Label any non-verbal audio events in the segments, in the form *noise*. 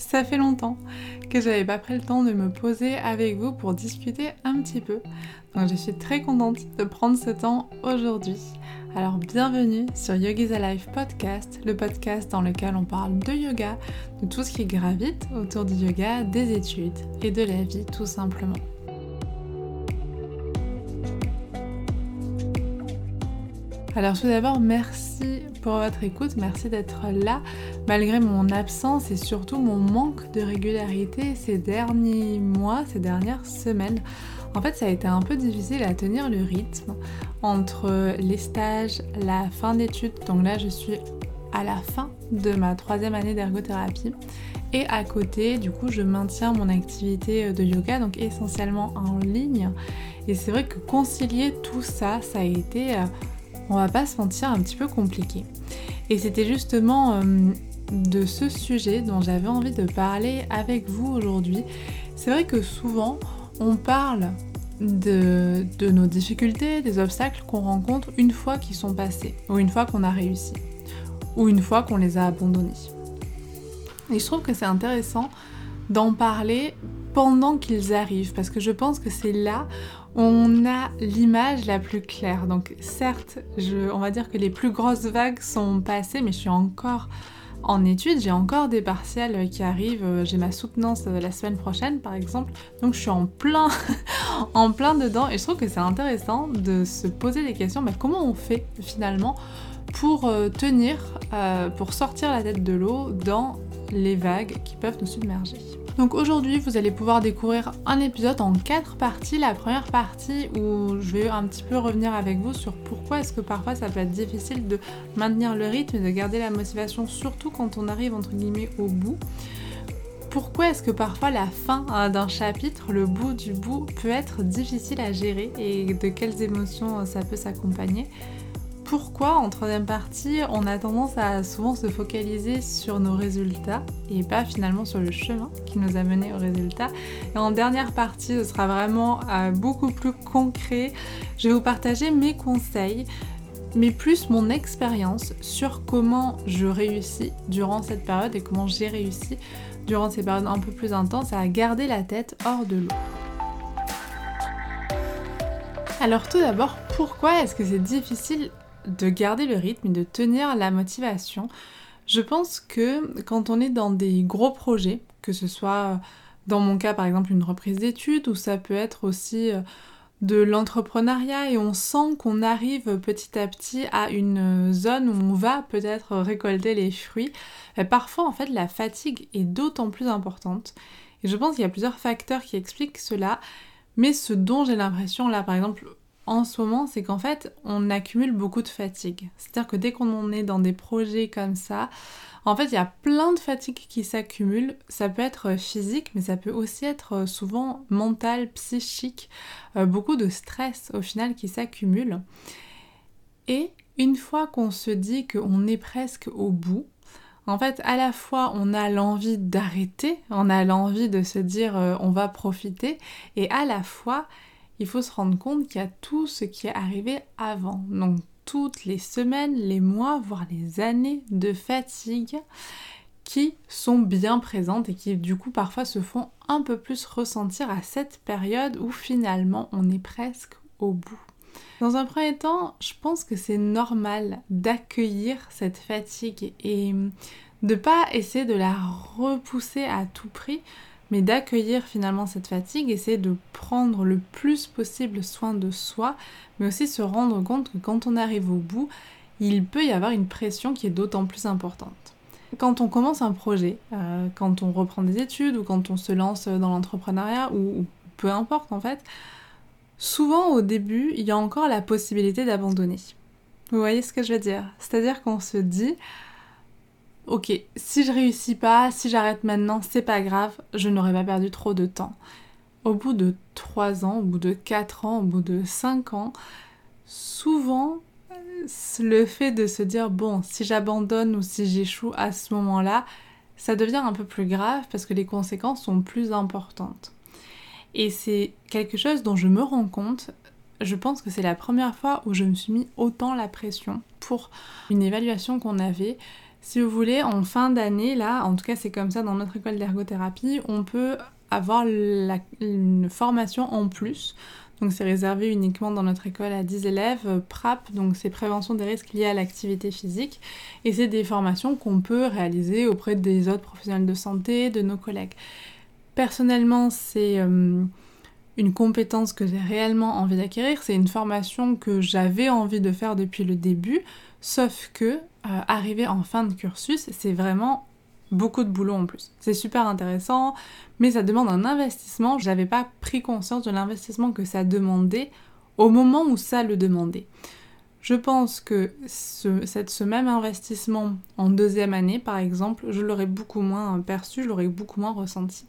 Ça fait longtemps que j'avais pas pris le temps de me poser avec vous pour discuter un petit peu. Donc je suis très contente de prendre ce temps aujourd'hui. Alors bienvenue sur Yogi's Alive Podcast, le podcast dans lequel on parle de yoga, de tout ce qui gravite autour du yoga, des études et de la vie tout simplement. Alors tout d'abord, merci pour votre écoute, merci d'être là malgré mon absence et surtout mon manque de régularité ces derniers mois, ces dernières semaines. En fait, ça a été un peu difficile à tenir le rythme entre les stages, la fin d'études, donc là je suis à la fin de ma troisième année d'ergothérapie. Et à côté, du coup, je maintiens mon activité de yoga, donc essentiellement en ligne. Et c'est vrai que concilier tout ça, ça a été euh, on va pas se mentir, un petit peu compliqué. Et c'était justement euh, de ce sujet dont j'avais envie de parler avec vous aujourd'hui. C'est vrai que souvent, on parle de, de nos difficultés, des obstacles qu'on rencontre une fois qu'ils sont passés, ou une fois qu'on a réussi, ou une fois qu'on les a abandonnés. Et je trouve que c'est intéressant d'en parler pendant qu'ils arrivent, parce que je pense que c'est là on a l'image la plus claire. Donc certes, on va dire que les plus grosses vagues sont passées, mais je suis encore en études, j'ai encore des partiels qui arrivent, j'ai ma soutenance la semaine prochaine par exemple, donc je suis en plein, *laughs* en plein dedans et je trouve que c'est intéressant de se poser des questions, mais comment on fait finalement pour euh, tenir, euh, pour sortir la tête de l'eau dans les vagues qui peuvent nous submerger? Donc aujourd'hui, vous allez pouvoir découvrir un épisode en quatre parties. La première partie où je vais un petit peu revenir avec vous sur pourquoi est-ce que parfois ça peut être difficile de maintenir le rythme et de garder la motivation, surtout quand on arrive entre guillemets au bout. Pourquoi est-ce que parfois la fin hein, d'un chapitre, le bout du bout, peut être difficile à gérer et de quelles émotions ça peut s'accompagner? Pourquoi en troisième partie on a tendance à souvent se focaliser sur nos résultats et pas finalement sur le chemin qui nous a mené aux résultats. Et en dernière partie, ce sera vraiment euh, beaucoup plus concret. Je vais vous partager mes conseils, mais plus mon expérience sur comment je réussis durant cette période et comment j'ai réussi durant ces périodes un peu plus intenses à garder la tête hors de l'eau. Alors tout d'abord, pourquoi est-ce que c'est difficile de garder le rythme et de tenir la motivation. Je pense que quand on est dans des gros projets, que ce soit dans mon cas par exemple une reprise d'études ou ça peut être aussi euh, de l'entrepreneuriat et on sent qu'on arrive petit à petit à une zone où on va peut-être récolter les fruits, parfois en fait la fatigue est d'autant plus importante. Et je pense qu'il y a plusieurs facteurs qui expliquent cela, mais ce dont j'ai l'impression là par exemple en ce moment, c'est qu'en fait, on accumule beaucoup de fatigue. C'est-à-dire que dès qu'on est dans des projets comme ça, en fait, il y a plein de fatigue qui s'accumulent. Ça peut être physique, mais ça peut aussi être souvent mental, psychique, euh, beaucoup de stress au final qui s'accumule. Et une fois qu'on se dit qu'on est presque au bout, en fait, à la fois, on a l'envie d'arrêter, on a l'envie de se dire euh, on va profiter, et à la fois, il faut se rendre compte qu'il y a tout ce qui est arrivé avant. Donc toutes les semaines, les mois, voire les années de fatigue qui sont bien présentes et qui du coup parfois se font un peu plus ressentir à cette période où finalement on est presque au bout. Dans un premier temps, je pense que c'est normal d'accueillir cette fatigue et de pas essayer de la repousser à tout prix, mais d'accueillir finalement cette fatigue, essayer de prendre le plus possible soin de soi, mais aussi se rendre compte que quand on arrive au bout, il peut y avoir une pression qui est d'autant plus importante. Quand on commence un projet, euh, quand on reprend des études ou quand on se lance dans l'entrepreneuriat ou, ou peu importe en fait, souvent au début, il y a encore la possibilité d'abandonner. Vous voyez ce que je veux dire? C'est-à-dire qu'on se dit, ok, si je réussis pas, si j'arrête maintenant, c'est pas grave, je n'aurais pas perdu trop de temps. Au bout de 3 ans, au bout de 4 ans, au bout de 5 ans, souvent, le fait de se dire, bon, si j'abandonne ou si j'échoue à ce moment-là, ça devient un peu plus grave parce que les conséquences sont plus importantes. Et c'est quelque chose dont je me rends compte, je pense que c'est la première fois où je me suis mis autant la pression pour une évaluation qu'on avait Si vous voulez, en fin d'année, là, en tout cas c'est comme ça dans notre école d'ergothérapie, on peut avoir une formation en plus. Donc c'est réservé uniquement dans notre école à 10 élèves, PRAP, donc c'est prévention des risques liés à l'activité physique. Et c'est des formations qu'on peut réaliser auprès des autres professionnels de santé, de nos collègues. Personnellement, c'est euh, une compétence que j'ai réellement envie d'acquérir, c'est une formation que j'avais envie de faire depuis le début, sauf que euh, arriver en fin de cursus, c'est vraiment beaucoup de boulot en plus. C'est super intéressant, mais ça demande un investissement. J'avais pas pris conscience de l'investissement que ça demandait au moment où ça le demandait. Je pense que ce, ce même investissement en deuxième année, par exemple, je l'aurais beaucoup moins perçu, je l'aurais beaucoup moins ressenti.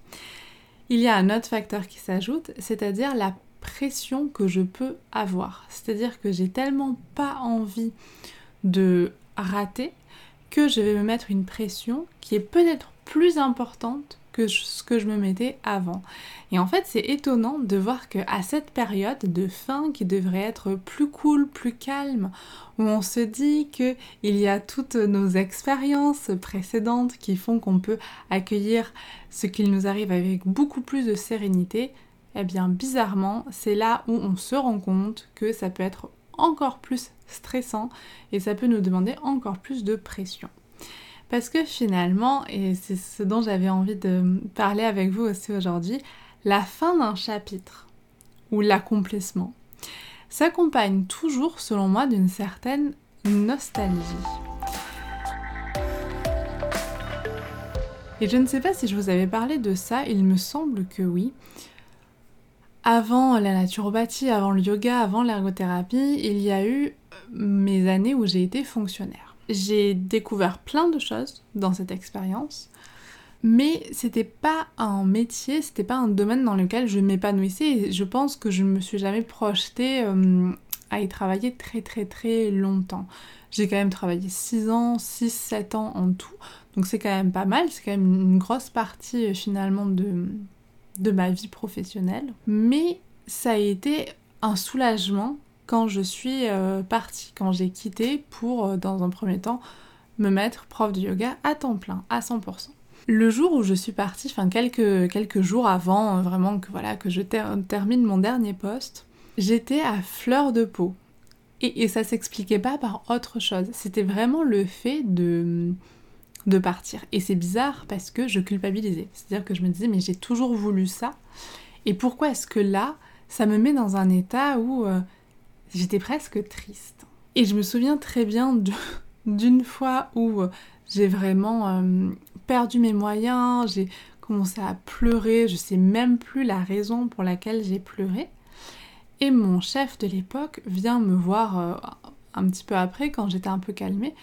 Il y a un autre facteur qui s'ajoute, c'est-à-dire la pression que je peux avoir. C'est-à-dire que j'ai tellement pas envie de rater que je vais me mettre une pression qui est peut-être plus importante que ce que je me mettais avant. Et en fait, c'est étonnant de voir que à cette période de fin qui devrait être plus cool, plus calme, où on se dit que il y a toutes nos expériences précédentes qui font qu'on peut accueillir ce qu'il nous arrive avec beaucoup plus de sérénité, eh bien bizarrement, c'est là où on se rend compte que ça peut être encore plus stressant et ça peut nous demander encore plus de pression. Parce que finalement, et c'est ce dont j'avais envie de parler avec vous aussi aujourd'hui, la fin d'un chapitre ou l'accomplissement s'accompagne toujours, selon moi, d'une certaine nostalgie. Et je ne sais pas si je vous avais parlé de ça, il me semble que oui avant la naturopathie, avant le yoga, avant l'ergothérapie, il y a eu mes années où j'ai été fonctionnaire. J'ai découvert plein de choses dans cette expérience, mais c'était pas un métier, c'était pas un domaine dans lequel je m'épanouissais je pense que je me suis jamais projetée euh, à y travailler très très très longtemps. J'ai quand même travaillé 6 ans, 6, 7 ans en tout, donc c'est quand même pas mal, c'est quand même une grosse partie euh, finalement de, de ma vie professionnelle. Mais ça a été un soulagement quand je suis euh, partie, quand j'ai quitté pour, euh, dans un premier temps, me mettre prof de yoga à temps plein, à 100%. Le jour où je suis partie, enfin quelques, quelques jours avant euh, vraiment que, voilà, que je termine mon dernier poste, j'étais à fleur de peau. Et, et ça s'expliquait pas par autre chose. C'était vraiment le fait de de partir. Et c'est bizarre parce que je culpabilisais. C'est-à-dire que je me disais, mais j'ai toujours voulu ça. Et pourquoi est-ce que là, ça me met dans un état où euh, j'étais presque triste? Et je me souviens très bien *laughs* d'une fois où euh, j'ai vraiment euh, perdu mes moyens, j'ai commencé à pleurer, je sais même plus la raison pour laquelle j'ai pleuré. Et mon chef de l'époque vient me voir un petit peu après, quand j'étais un peu calmée,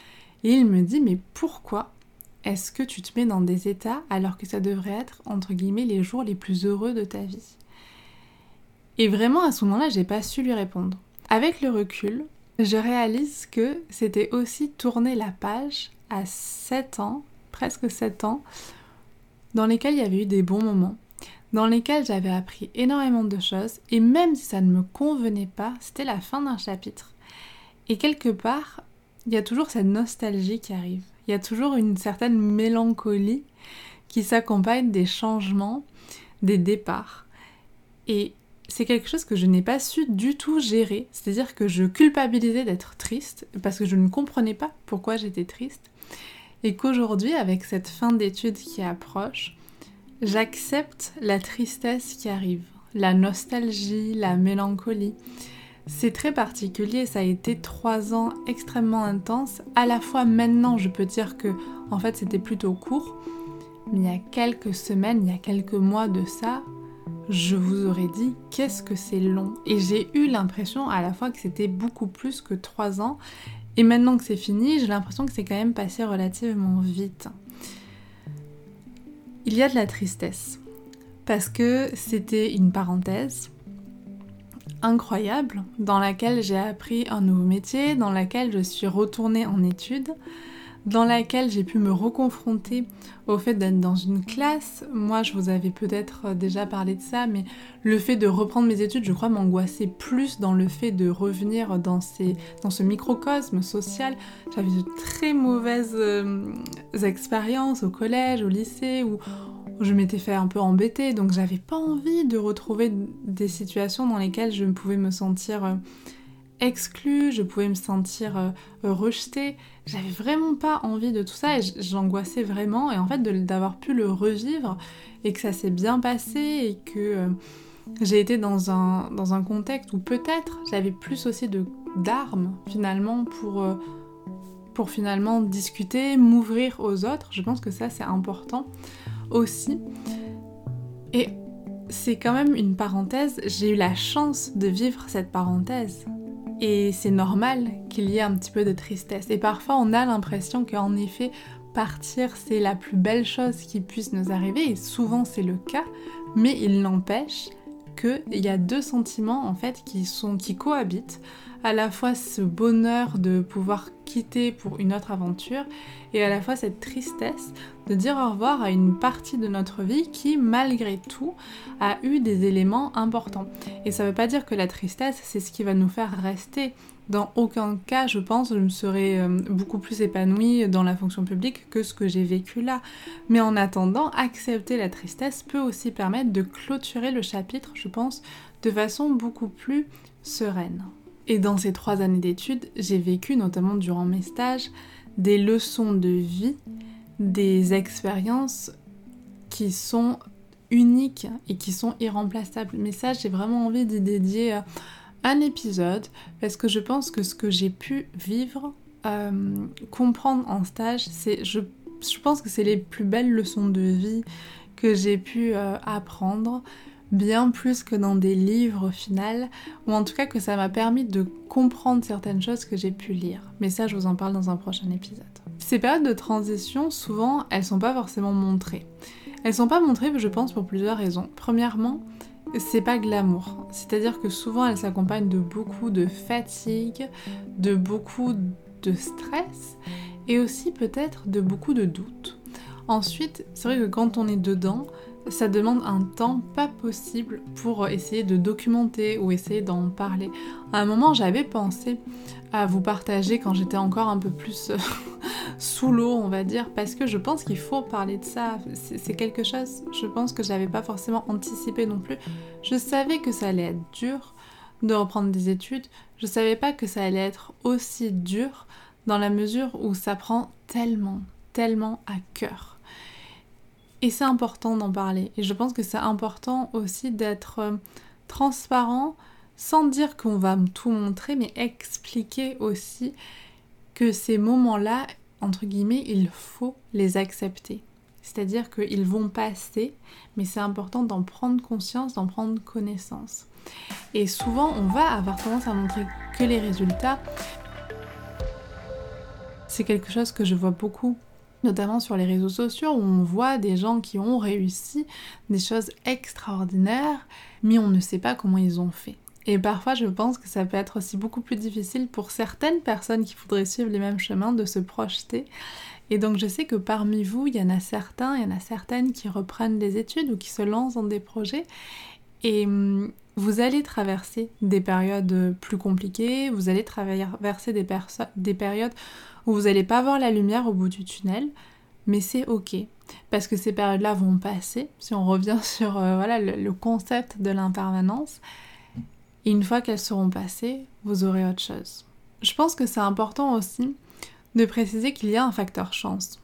et il me dit, mais pourquoi est-ce que tu te mets dans des états alors que ça devrait être, entre guillemets, les jours les plus heureux de ta vie? Et vraiment, à ce moment-là, j'ai pas su lui répondre. Avec le recul, je réalise que c'était aussi tourner la page à 7 ans, presque 7 ans, dans lesquels il y avait eu des bons moments, dans lesquels j'avais appris énormément de choses, et même si ça ne me convenait pas, c'était la fin d'un chapitre. Et quelque part, il y a toujours cette nostalgie qui arrive il y a toujours une certaine mélancolie qui s'accompagne des changements, des départs. Et c'est quelque chose que je n'ai pas su du tout gérer. C'est-à-dire que je culpabilisais d'être triste parce que je ne comprenais pas pourquoi j'étais triste. Et qu'aujourd'hui, avec cette fin d'études qui approche, j'accepte la tristesse qui arrive, la nostalgie, la mélancolie. C'est très particulier, ça a été trois ans extrêmement intenses. À la fois maintenant, je peux dire que en fait c'était plutôt court, mais il y a quelques semaines, il y a quelques mois de ça, je vous aurais dit qu'est-ce que c'est long. Et j'ai eu l'impression à la fois que c'était beaucoup plus que trois ans. Et maintenant que c'est fini, j'ai l'impression que c'est quand même passé relativement vite. Il y a de la tristesse. Parce que c'était une parenthèse, incroyable dans laquelle j'ai appris un nouveau métier, dans laquelle je suis retournée en études, dans laquelle j'ai pu me reconfronter au fait d'être dans une classe. Moi, je vous avais peut-être déjà parlé de ça, mais le fait de reprendre mes études, je crois, m'angoissait plus dans le fait de revenir dans, ces, dans ce microcosme social. J'avais de très mauvaises euh, expériences au collège, au lycée, où je m'étais fait un peu embêter, donc j'avais pas envie de retrouver des situations dans lesquelles je pouvais me sentir... Euh, exclue, je pouvais me sentir euh, rejetée. J'avais vraiment pas envie de tout ça et j'angoissais vraiment. Et en fait, d'avoir pu le revivre et que ça s'est bien passé et que euh, j'ai été dans un, dans un contexte où peut-être j'avais plus aussi d'armes finalement pour, euh, pour finalement discuter, m'ouvrir aux autres. Je pense que ça c'est important aussi. Et c'est quand même une parenthèse, j'ai eu la chance de vivre cette parenthèse. Et c'est normal qu'il y ait un petit peu de tristesse. Et parfois, on a l'impression qu'en effet, partir, c'est la plus belle chose qui puisse nous arriver. Et souvent, c'est le cas. Mais il n'empêche qu'il y a deux sentiments, en fait, qui, sont, qui cohabitent à la fois ce bonheur de pouvoir quitter pour une autre aventure et à la fois cette tristesse de dire au revoir à une partie de notre vie qui, malgré tout, a eu des éléments importants. Et ça ne veut pas dire que la tristesse, c'est ce qui va nous faire rester. Dans aucun cas, je pense, je me serais euh, beaucoup plus épanouie dans la fonction publique que ce que j'ai vécu là. Mais en attendant, accepter la tristesse peut aussi permettre de clôturer le chapitre, je pense, de façon beaucoup plus sereine. Et dans ces trois années d'études, j'ai vécu, notamment durant mes stages, des leçons de vie, des expériences qui sont uniques et qui sont irremplaçables. Mais ça, j'ai vraiment envie d'y dédier euh, un épisode parce que je pense que ce que j'ai pu vivre, euh, comprendre en stage, c'est, je, pense que c'est les plus belles leçons de vie que j'ai pu euh, apprendre bien plus que dans des livres au final, ou en tout cas que ça m'a permis de comprendre certaines choses que j'ai pu lire. Mais ça, je vous en parle dans un prochain épisode. Ces périodes de transition, souvent, elles sont pas forcément montrées. Elles sont pas montrées, je pense, pour plusieurs raisons. Premièrement, c'est pas glamour. C'est-à-dire que souvent, elles s'accompagnent de beaucoup de fatigue, de beaucoup de stress, et aussi peut-être de beaucoup de doutes. Ensuite, c'est vrai que quand on est dedans, ça demande un temps pas possible pour essayer de documenter ou essayer d'en parler. À un moment, j'avais pensé à vous partager quand j'étais encore un peu plus euh, *laughs* sous l'eau, on va dire, parce que je pense qu'il faut parler de ça. C'est quelque chose, je pense que j'avais pas forcément anticipé non plus. Je savais que ça allait être dur de reprendre des études. Je savais pas que ça allait être aussi dur dans la mesure où ça prend tellement, tellement à cœur. Et c'est important d'en parler. Et je pense que c'est important aussi d'être euh, transparent sans dire qu'on va tout montrer, mais expliquer aussi que ces moments-là, entre guillemets, il faut les accepter. C'est-à-dire qu'ils vont passer, mais c'est important d'en prendre conscience, d'en prendre connaissance. Et souvent, on va avoir tendance à montrer que les résultats. C'est quelque chose que je vois beaucoup notamment sur les réseaux sociaux où on voit des gens qui ont réussi des choses extraordinaires, mais on ne sait pas comment ils ont fait. Et parfois, je pense que ça peut être aussi beaucoup plus difficile pour certaines personnes qui voudraient suivre les mêmes chemins de se projeter. Et donc, je sais que parmi vous, il y en a certains, il y en a certaines qui reprennent des études ou qui se lancent dans des projets. Et hum, vous allez traverser des périodes plus compliquées, vous allez traverser des, des périodes où vous n'allez pas voir la lumière au bout du tunnel, mais c'est ok. Parce que ces périodes-là vont passer, si on revient *laughs* sur euh, voilà, le, concept de l'impermanence. Et une fois qu'elles seront passées, vous aurez autre chose. Je pense que c'est important aussi de préciser qu'il y a un facteur chance.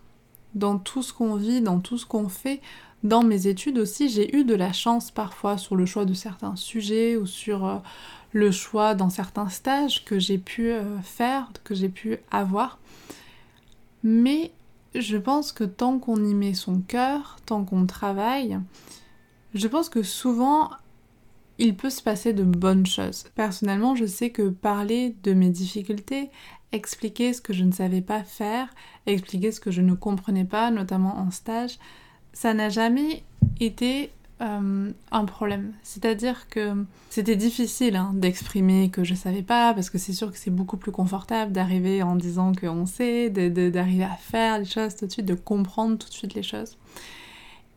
Dans tout ce qu'on vit, dans tout ce qu'on fait, dans mes études aussi, j'ai eu de la chance parfois sur le choix de certains sujets ou sur euh, le choix dans certains stages que j'ai pu euh, faire, que j'ai pu avoir. Mais je pense que tant qu'on y met son cœur, tant qu'on travaille, je pense que souvent il peut se passer de bonnes choses. Personnellement, je sais que parler de mes difficultés, expliquer ce que je ne savais pas faire, expliquer ce que je ne comprenais pas, notamment en stage, ça n'a jamais été euh, un problème. C'est-à-dire que c'était difficile hein, d'exprimer que je savais pas, parce que c'est sûr que c'est beaucoup plus confortable d'arriver en disant qu'on sait, d'arriver à faire les choses tout de suite, de comprendre tout de suite les choses.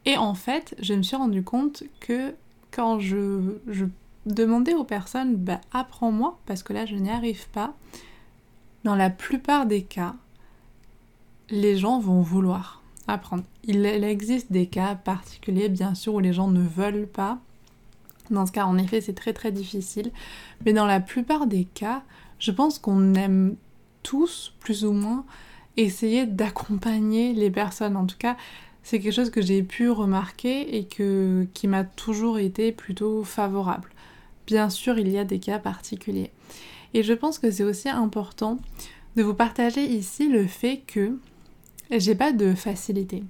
Et en fait, je me suis rendu compte que quand je, demandais aux personnes, bah, apprends-moi, parce que là je n'y arrive pas, dans la plupart des cas, les gens vont vouloir Il, existe des cas particuliers, bien sûr, où les gens ne veulent pas. Dans ce cas, en effet, c'est très très difficile. Mais dans la plupart des cas, je pense qu'on aime tous, plus ou moins, essayer d'accompagner les personnes. En tout cas, c'est quelque chose que j'ai pu remarquer et que, qui m'a toujours été plutôt favorable. Bien sûr, il y a des cas particuliers. Et je pense que c'est aussi important de vous partager ici le fait que j'ai pas de facilité.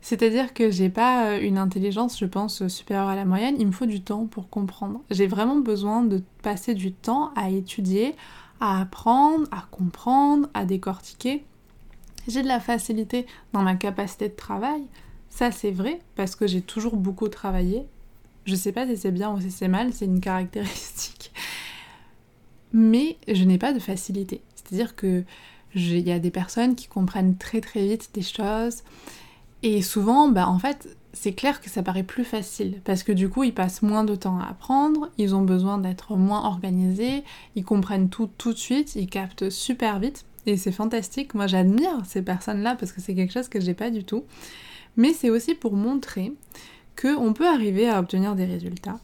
C'est-à-dire que j'ai pas euh, une intelligence, je pense, supérieure à la moyenne. Il me faut du temps pour comprendre. J'ai vraiment besoin de passer du temps à étudier, à apprendre, à comprendre, à décortiquer. J'ai de la facilité dans ma capacité de travail. Ça, c'est vrai, parce que j'ai toujours beaucoup travaillé. Je sais pas si c'est bien ou si c'est mal, c'est une *laughs* caractéristique. Mais je n'ai pas de facilité. C'est-à-dire que il y a des personnes qui comprennent très très vite des choses. Et souvent, bah, en fait, c'est clair que ça paraît plus facile parce que du coup, ils passent moins de temps à apprendre, ils ont besoin d'être moins organisés, ils comprennent tout tout de suite, ils captent super vite et c'est fantastique. Moi, j'admire ces personnes-là parce que c'est quelque chose que j'ai pas du tout. Mais c'est aussi pour montrer qu'on peut arriver à obtenir des résultats.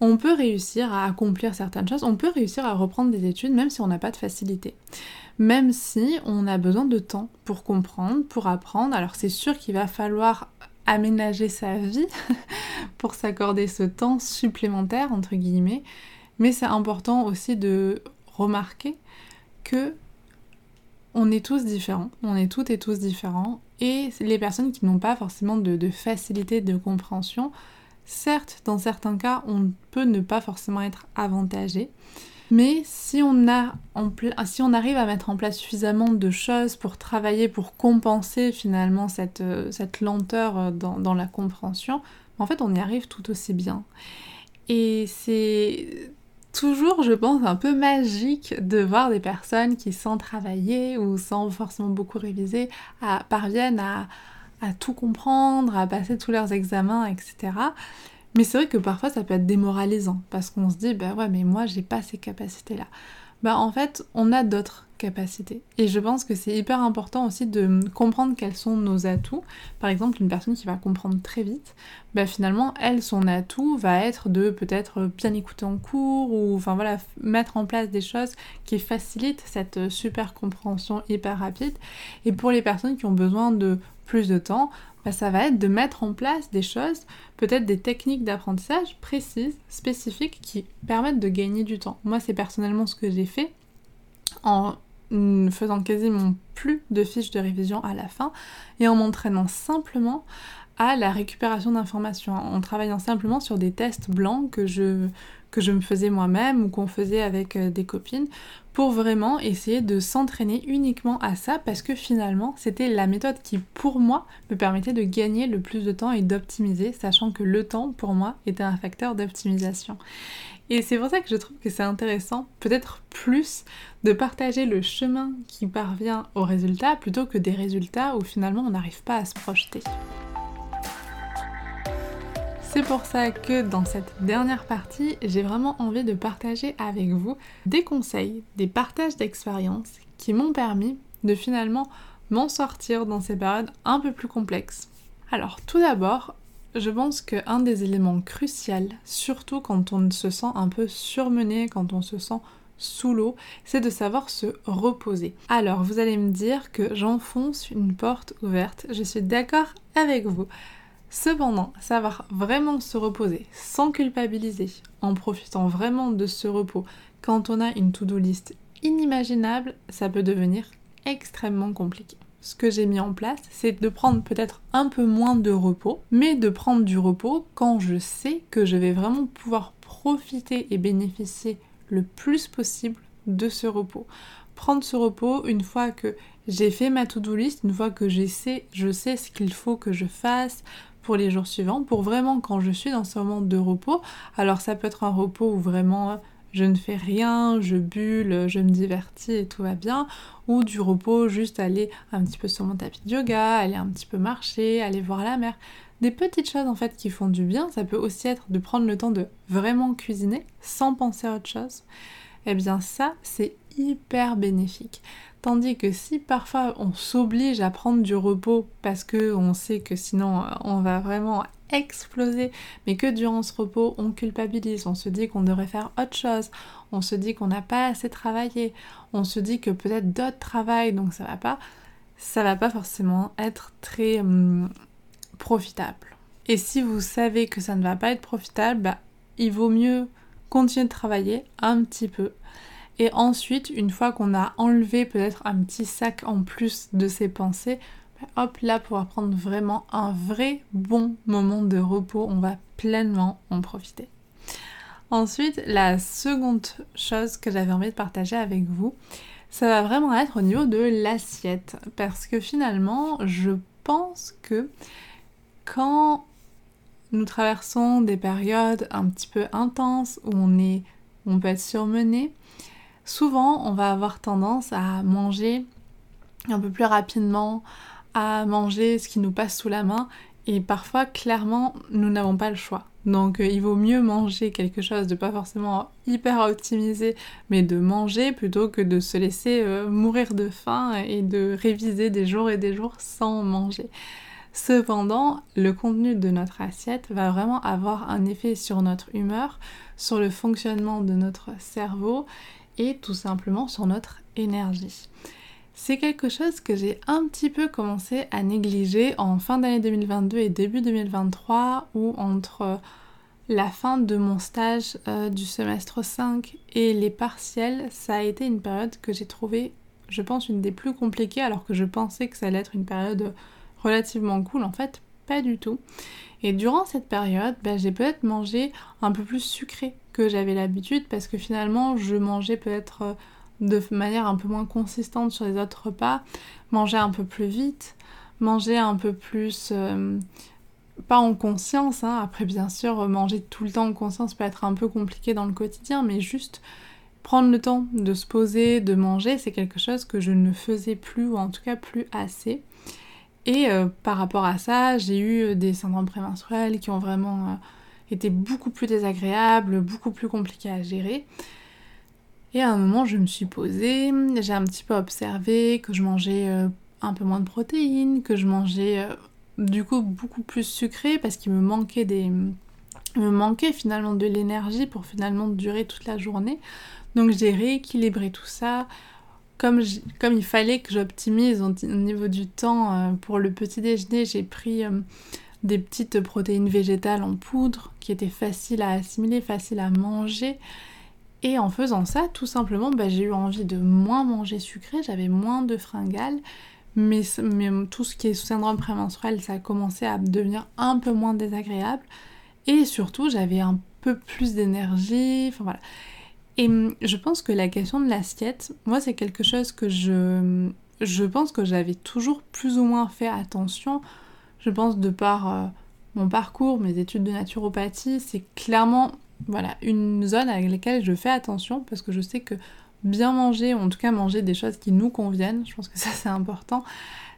On peut réussir à accomplir certaines choses, on peut réussir à reprendre des études même si on n'a pas de facilité même si on a besoin de temps pour comprendre, pour apprendre. Alors c'est sûr qu'il va falloir aménager sa vie *laughs* pour s'accorder ce temps supplémentaire, entre guillemets, mais c'est important aussi de remarquer que on est tous différents, on est toutes et tous différents, et les personnes qui n'ont pas forcément de, de facilité de compréhension, certes, dans certains cas, on peut ne pas forcément être avantagé, mais si on, a si on arrive à mettre en place suffisamment de choses pour travailler, pour compenser finalement cette, euh, lenteur euh, dans, la compréhension, en fait on y arrive tout aussi bien. Et c'est toujours, je pense, un peu magique de voir des personnes qui, sans travailler ou sans forcément beaucoup réviser, parviennent à, à, tout comprendre, à passer tous leurs examens, etc. Mais c'est vrai que parfois ça peut être démoralisant parce qu'on se dit bah ouais mais moi j'ai pas ces capacités là. Bah en fait on a d'autres capacités et je pense que c'est hyper important aussi de comprendre quels sont nos atouts. Par exemple une personne qui va comprendre très vite, bah finalement elle son atout va être de peut-être bien écouter en cours ou enfin voilà mettre en place des choses qui facilitent cette super compréhension hyper rapide. Et pour les personnes qui ont besoin de plus de temps, bah, ça va être de mettre en place des choses, peut-être des techniques d'apprentissage précises, spécifiques, qui permettent de gagner du temps. Moi, c'est personnellement ce que j'ai fait en ne faisant quasiment plus de fiches de révision à la fin et en m'entraînant simplement à la récupération d'informations, en travaillant simplement sur des tests blancs que je, que je me faisais moi-même ou qu'on faisait avec euh, des copines pour vraiment essayer de s'entraîner uniquement à ça parce que finalement c'était la méthode qui pour moi me permettait de gagner le plus de temps et d'optimiser sachant que le temps pour moi était un facteur d'optimisation. Et c'est pour ça que je trouve que c'est intéressant, peut-être plus, de partager le chemin qui parvient au résultat plutôt que des résultats où finalement on n'arrive pas à se projeter. C'est pour ça que dans cette dernière partie, j'ai vraiment envie de partager avec vous des conseils, des partages d'expériences qui m'ont permis de finalement m'en sortir dans ces périodes un peu plus complexes. Alors tout d'abord, je pense qu'un des éléments cruciaux, surtout quand on se sent un peu surmené, quand on se sent sous l'eau, c'est de savoir se reposer. Alors vous allez me dire que j'enfonce une porte ouverte, je suis d'accord avec vous. Cependant, savoir vraiment se reposer sans culpabiliser, en profitant vraiment de ce repos quand on a une to-do list inimaginable, ça peut devenir extrêmement compliqué. Ce que j'ai mis en place, c'est de prendre peut-être un peu moins de repos, mais de prendre du repos quand je sais que je vais vraiment pouvoir profiter et bénéficier le plus possible de ce repos. Prendre ce repos une fois que j'ai fait ma to-do list, une fois que je sais, je sais ce qu'il faut que je fasse, pour les jours suivants, pour vraiment quand je suis dans ce moment de repos. Alors ça peut être un repos où vraiment je ne fais rien, je bulle, je me divertis et tout va bien, ou du repos, juste aller un petit peu sur mon tapis de yoga, aller un petit peu marcher, aller voir la mer. Des petites choses en fait qui font du bien, ça peut aussi être de prendre le temps de vraiment cuisiner sans penser à autre chose. Eh bien ça, c'est hyper bénéfique. Tandis que si parfois on s'oblige à prendre du repos parce que on sait que sinon euh, on va vraiment exploser, mais que durant ce repos on culpabilise, on se dit qu'on devrait faire autre chose, on se dit qu'on n'a pas assez travaillé, on se dit que peut-être d'autres travaillent donc ça va pas, ça va pas forcément être très hum, profitable. Et si vous savez que ça ne va pas être profitable, bah, il vaut mieux continuer de travailler un petit peu et ensuite, une fois qu'on a enlevé peut-être un petit sac en plus de ses pensées, ben hop là, pouvoir prendre vraiment un vrai bon moment de repos, on va pleinement en profiter. Ensuite, la seconde chose que j'avais envie de partager avec vous, ça va vraiment être au niveau de l'assiette. Parce que finalement, je pense que quand nous traversons des périodes un petit peu intenses où on est on peut être surmené, souvent on va avoir tendance à manger un peu plus rapidement, à manger ce qui nous passe sous la main et parfois clairement nous n'avons pas le choix. Donc euh, il vaut mieux manger quelque chose de pas forcément hyper optimisé mais de manger plutôt que de se laisser euh, mourir de faim et de réviser des jours et des jours sans manger. Cependant, le contenu de notre assiette va vraiment avoir un effet sur notre humeur, sur le fonctionnement de notre cerveau et tout simplement sur notre énergie. C'est quelque chose que j'ai un petit peu commencé à négliger en fin d'année 2022 et début 2023 où entre la fin de mon stage euh, du semestre 5 et les partiels, ça a été une période que j'ai trouvée, je pense, une des plus compliquées alors que je pensais que ça allait être une période relativement cool. En fait, pas du tout. Et durant cette période, bah, j'ai peut-être mangé un peu plus sucré j'avais l'habitude parce que finalement je mangeais peut-être euh, de manière un peu moins consistante sur les autres repas, manger un peu plus vite, manger un peu plus... Euh, pas en conscience, hein. après bien sûr manger tout le temps en conscience peut être un peu compliqué dans le quotidien, mais juste prendre le temps de se poser, de manger, c'est quelque chose que je ne faisais plus, ou en tout cas plus assez. Et euh, par rapport à ça, j'ai eu des syndromes prémenstruels qui ont vraiment était beaucoup plus désagréable, beaucoup plus compliqué à gérer. Et à un moment, je me suis posée, j'ai un petit peu observé que je mangeais euh, un peu moins de protéines, que je mangeais euh, du coup beaucoup plus sucré parce qu'il me manquait des me manquait finalement de l'énergie pour finalement durer toute la journée. Donc j'ai rééquilibré tout ça. Comme, comme il fallait que j'optimise au, niveau du temps euh, pour le petit déjeuner, j'ai pris des petites protéines végétales en poudre qui étaient faciles à assimiler, faciles à manger. Et en faisant ça, tout simplement, bah, j'ai eu envie de moins manger sucré, j'avais moins de fringales, mais, tout ce qui est syndrome prémenstruel, ça a commencé à devenir un peu moins désagréable. Et surtout, j'avais un peu plus d'énergie, enfin voilà. Et hum, je pense que la question de l'assiette, moi, c'est quelque chose que je, je pense que j'avais toujours plus ou moins fait attention je pense de par euh, mon parcours, mes études de naturopathie, c'est clairement voilà, une zone avec laquelle je fais attention parce que je sais que bien manger, ou en tout cas manger des choses qui nous conviennent, je pense que ça c'est important,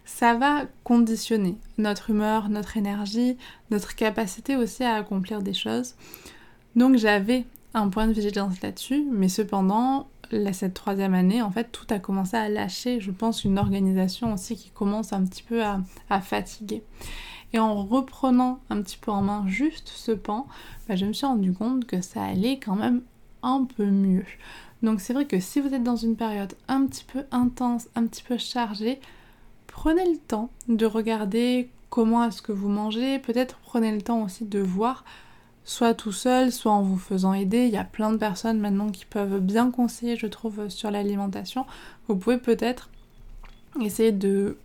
ça va conditionner notre humeur, notre énergie, notre capacité aussi à accomplir des choses. Donc j'avais un point de vigilance là-dessus, mais cependant, cette troisième année, en fait, tout a commencé à lâcher. Je pense une organisation aussi qui commence un petit peu à, fatiguer. Et en reprenant un petit peu en main juste ce pan, bah, je me suis rendu compte que ça allait quand même un peu mieux. Donc c'est vrai que si vous êtes dans une période un petit peu intense, un petit peu chargée, prenez le temps de regarder comment est-ce que vous mangez. Peut-être prenez le temps aussi de voir soit tout seul, soit en vous faisant aider. Il y a plein de personnes maintenant qui peuvent bien conseiller, je trouve, sur l'alimentation. Vous pouvez peut-être essayer de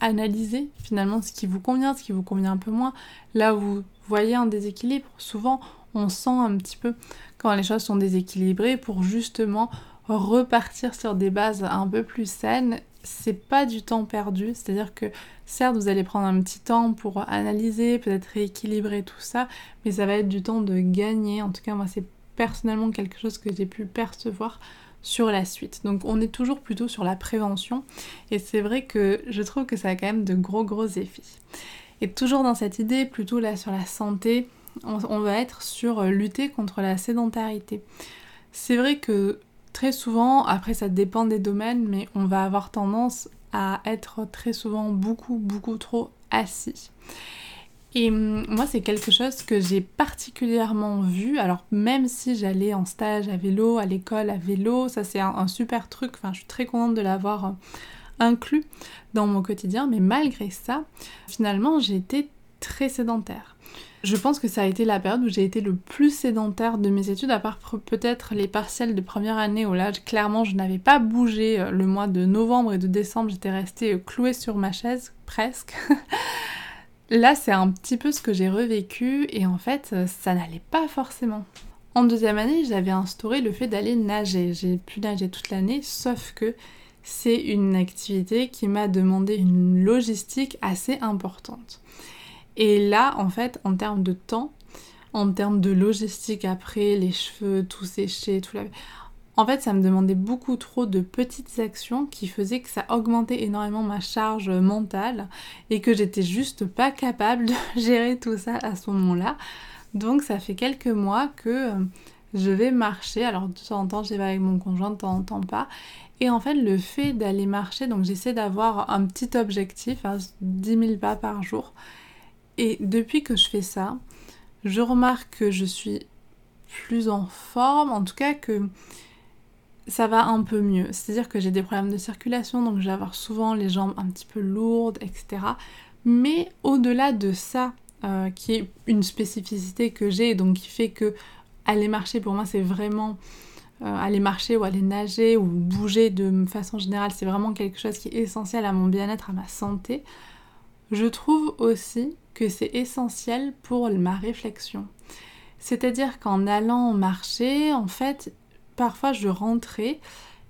analyser finalement ce qui vous convient, ce qui vous convient un peu moins. Là vous voyez un déséquilibre, souvent on sent un petit peu quand les choses sont déséquilibrées pour justement repartir sur des bases un peu plus saines c'est pas du temps perdu, c'est-à-dire que certes vous allez prendre un petit temps pour analyser, peut-être rééquilibrer tout ça, mais ça va être du temps de gagner. En tout cas, moi c'est personnellement quelque chose que j'ai pu percevoir sur la suite. Donc on est toujours plutôt sur la prévention et c'est vrai que je trouve que ça a quand même de gros gros effets. Et toujours dans cette idée, plutôt là sur la santé, on, va être sur euh, lutter contre la sédentarité. C'est vrai que très souvent, après ça dépend des domaines, mais on va avoir tendance à être très souvent beaucoup beaucoup trop assis. Et hum, moi, c'est quelque chose que j'ai particulièrement vu. Alors, même si j'allais en stage à vélo, à l'école à vélo, ça c'est un, super truc. Enfin, je suis très contente de l'avoir euh, inclus dans mon quotidien. Mais malgré ça, finalement, été très sédentaire. Je pense que ça a été la période où j'ai été le plus sédentaire de mes études, à part peut-être les partiels de première année où là, clairement, je n'avais pas bougé euh, le mois de novembre et de décembre. J'étais restée euh, clouée sur ma chaise, presque. *laughs* Là, c'est un petit peu ce que j'ai revécu et en fait, euh, ça n'allait pas forcément. En deuxième année, j'avais instauré le fait d'aller nager. J'ai pu nager toute l'année, sauf que c'est une activité qui m'a demandé une logistique assez importante. Et là, en fait, en termes de temps, en termes de logistique après, les cheveux tout séchés, tout la... En fait, ça me demandait beaucoup trop de petites actions qui faisaient que ça augmentait énormément ma charge mentale et que j'étais juste pas capable de *laughs* gérer tout ça à ce moment-là. Donc ça fait quelques mois que euh, je vais marcher. Alors de temps en temps, j'y vais avec mon conjoint, de temps en temps pas. Et en fait, le fait d'aller marcher, donc j'essaie d'avoir un petit objectif, 10 hein, 000 pas par jour. Et depuis que je fais ça, je remarque que je suis plus en forme, en tout cas que ça va un peu mieux. C'est-à-dire que j'ai des problèmes de circulation, donc je vais avoir souvent les jambes un petit peu lourdes, etc. Mais au-delà de ça, euh, qui est une spécificité que j'ai, donc qui fait que aller marcher pour moi c'est vraiment euh, aller marcher ou aller nager ou bouger de façon générale, c'est vraiment quelque chose qui est essentiel à mon bien-être, à ma santé. Je trouve aussi que c'est essentiel pour ma réflexion. C'est-à-dire qu'en allant marcher, en fait, parfois je rentrais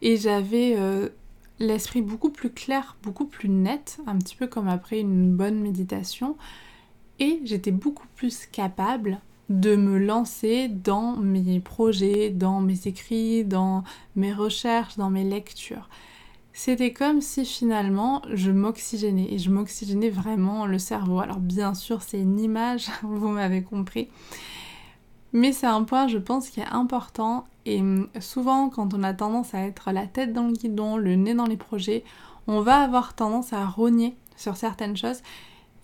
et j'avais euh, l'esprit beaucoup plus clair, beaucoup plus net, un petit peu comme après une bonne méditation, et j'étais beaucoup plus capable de me lancer dans mes projets, dans mes écrits, dans mes recherches, dans mes lectures. C'était comme si finalement je m'oxygénais et je m'oxygénais vraiment le cerveau. Alors bien sûr c'est une image, *laughs* vous m'avez compris. Mais c'est un point je pense qui est important et hum, souvent, quand on a tendance à être la tête dans le guidon, le nez dans les projets, on va avoir tendance à rogner sur certaines choses.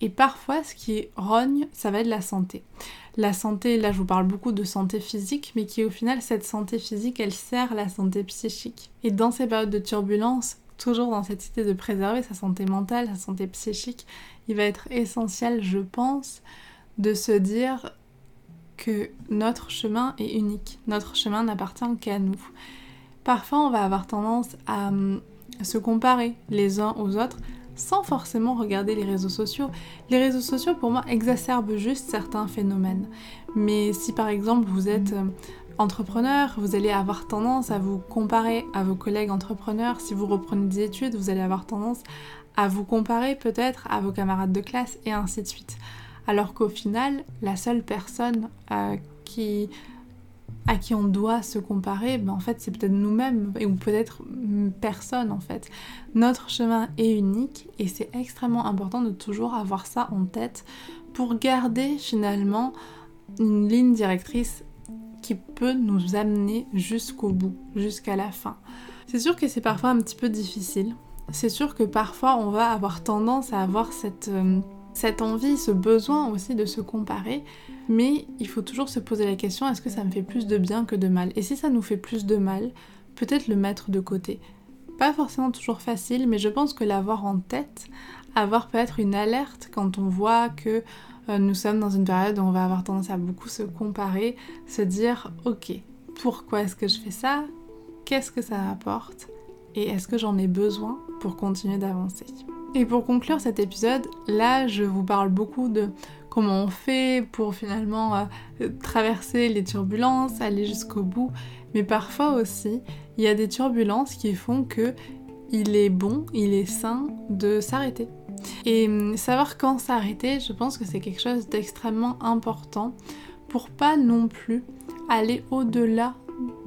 Et parfois, ce qui rogne, ça va être la santé. La santé, là, je vous parle beaucoup de santé physique, mais qui au final, cette santé physique, elle sert la santé psychique. Et dans ces périodes de turbulence, toujours dans cette idée de préserver sa santé mentale, sa santé psychique, il va être essentiel, je pense, de se dire que notre chemin est unique. Notre chemin n'appartient qu'à nous. Parfois, on va avoir tendance à hum, se comparer les uns aux autres sans forcément regarder les réseaux sociaux. Les réseaux sociaux, pour moi, exacerbent juste certains phénomènes. Mais si par exemple vous êtes hum, entrepreneur, vous allez avoir tendance à vous comparer à vos collègues entrepreneurs. Si vous reprenez des études, vous allez avoir tendance à vous comparer peut-être à vos camarades de classe et ainsi de suite alors qu'au final, la seule personne euh, qui, à qui on doit se comparer, ben en fait, c'est peut-être nous-mêmes, ou peut-être personne en fait. Notre chemin est unique et c'est extrêmement important de toujours avoir ça en tête pour garder finalement une ligne directrice qui peut nous amener jusqu'au bout, jusqu'à la fin. C'est sûr que c'est parfois un petit peu difficile. C'est sûr que parfois on va avoir tendance à avoir cette... Euh, cette envie, ce besoin aussi de se comparer, mais il faut toujours se poser la question est-ce que ça me fait plus de bien que de mal? Et si ça nous fait plus de mal, peut-être le mettre de côté. Pas forcément toujours facile, mais je pense que l'avoir en tête, avoir peut-être une alerte quand on voit que euh, nous sommes dans une période où on va avoir tendance à beaucoup se comparer, se dire ok, pourquoi est-ce que je fais ça? Qu'est-ce que ça apporte? Et est-ce que j'en ai besoin pour continuer d'avancer? Et pour conclure cet épisode, là je vous parle beaucoup de comment on fait pour finalement euh, traverser les turbulences, aller jusqu'au bout, mais parfois aussi il y a des turbulences qui font que il est bon, il est sain de s'arrêter. Et hum, savoir quand s'arrêter, je pense que c'est quelque chose d'extrêmement important pour pas non plus aller au-delà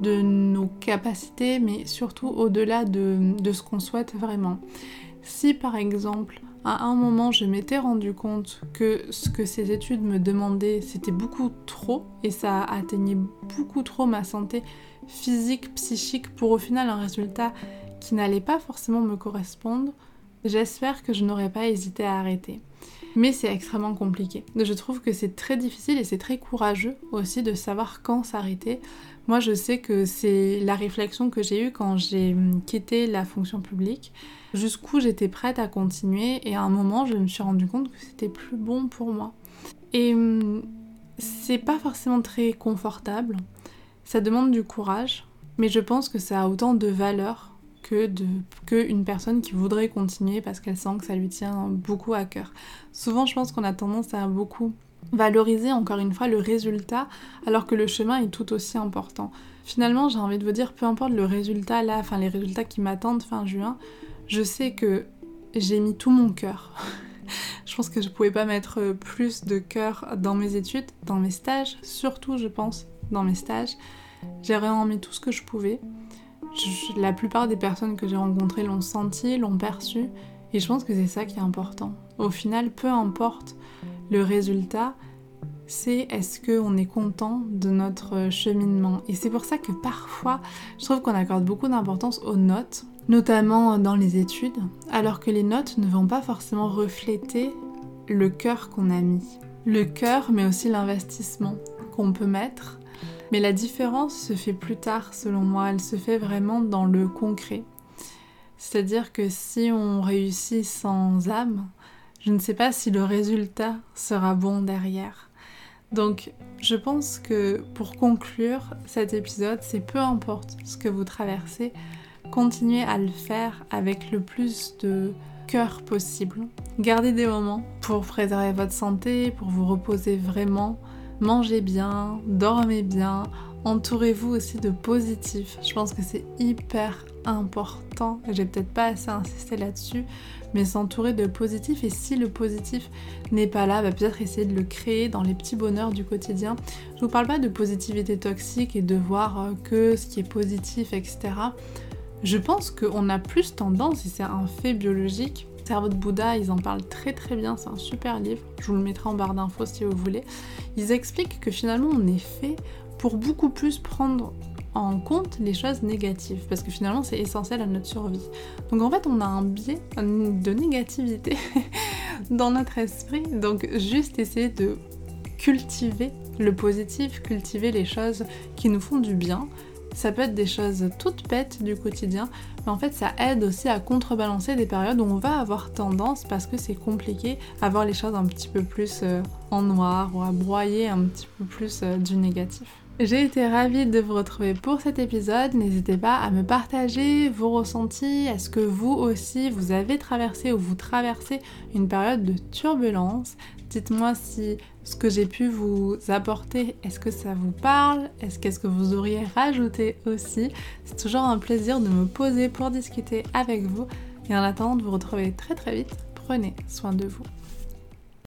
de nos capacités, mais surtout au-delà de, de ce qu'on souhaite vraiment. Si par exemple, à un moment, je m'étais rendu compte que ce que ces études me demandaient, c'était beaucoup trop, et ça atteignait beaucoup trop ma santé physique, psychique, pour au final un résultat qui n'allait pas forcément me correspondre, j'espère que je n'aurais pas hésité à arrêter. Mais c'est extrêmement compliqué. Je trouve que c'est très difficile et c'est très courageux aussi de savoir quand s'arrêter. Moi, je sais que c'est la réflexion que j'ai eue quand j'ai quitté la fonction publique, jusqu'où j'étais prête à continuer et à un moment, je me suis rendu compte que c'était plus bon pour moi. Et hum, c'est pas forcément très confortable. Ça demande du courage, mais je pense que ça a autant de valeur que, de, que une personne qui voudrait continuer parce qu'elle sent que ça lui tient beaucoup à cœur. Souvent, je pense qu'on a tendance à beaucoup valoriser encore une fois le résultat alors que le chemin est tout aussi important. Finalement, j'ai envie de vous dire, peu importe le résultat là, enfin les résultats qui m'attendent fin juin, je sais que j'ai mis tout mon cœur. *laughs* je pense que je pouvais pas mettre plus de cœur dans mes études, dans mes stages, surtout je pense dans mes stages. J'ai vraiment mis tout ce que je pouvais la plupart des personnes que j'ai rencontrées l'ont senti, l'ont perçu, et je pense que c'est ça qui est important. Au final, peu importe le résultat, c'est est-ce qu'on est content de notre cheminement? Et c'est pour ça que parfois, je trouve qu'on accorde beaucoup d'importance aux notes, notamment dans les études, alors que les notes ne vont pas forcément refléter le cœur qu'on a mis. Le cœur, mais aussi l'investissement qu'on peut mettre mais la différence se fait plus tard, selon moi. Elle se fait vraiment dans le concret. C'est-à-dire que si on réussit sans âme, je ne sais pas si le résultat sera bon derrière. Donc, je pense que pour conclure cet épisode, c'est peu importe ce que vous traversez, continuez à le faire avec le plus de cœur possible. Gardez des moments pour préserver votre santé, pour vous reposer vraiment, mangez bien, dormez bien, entourez-vous aussi de positifs. Je pense que c'est hyper important, j'ai peut-être pas assez insisté là-dessus, mais s'entourer de positifs et si le positif n'est pas là, bah, peut-être essayer de le créer dans les petits bonheurs du quotidien. Je vous parle pas de positivité toxique et de voir euh, que ce qui est positif, etc. Je pense qu'on a plus tendance, et c'est un fait biologique, Cerveau de Bouddha, ils en parlent très très bien, c'est un super livre, je vous le mettrai en barre d'infos si vous voulez. Ils expliquent que finalement on est fait pour beaucoup plus prendre en compte les choses négatives, parce que finalement c'est essentiel à notre survie. Donc en fait on a un biais de négativité *laughs* dans notre esprit, donc juste essayer de cultiver le positif, cultiver les choses qui nous font du bien, ça peut être des choses toutes bêtes du quotidien, mais en fait ça aide aussi à contrebalancer des périodes où on va avoir tendance, parce que c'est compliqué, à voir les choses un petit peu plus euh, en noir ou à broyer un petit peu plus euh, du négatif. J'ai été ravie de vous retrouver pour cet épisode. N'hésitez pas à me partager vos ressentis. Est-ce que vous aussi vous avez traversé ou vous traversez une période de turbulence? Dites-moi si ce que j'ai pu vous apporter, est-ce que ça vous parle? Est-ce qu'est-ce que vous auriez rajouté aussi? C'est toujours un plaisir de me poser pour discuter avec vous. Et en attendant de vous retrouver très très vite, prenez soin de vous.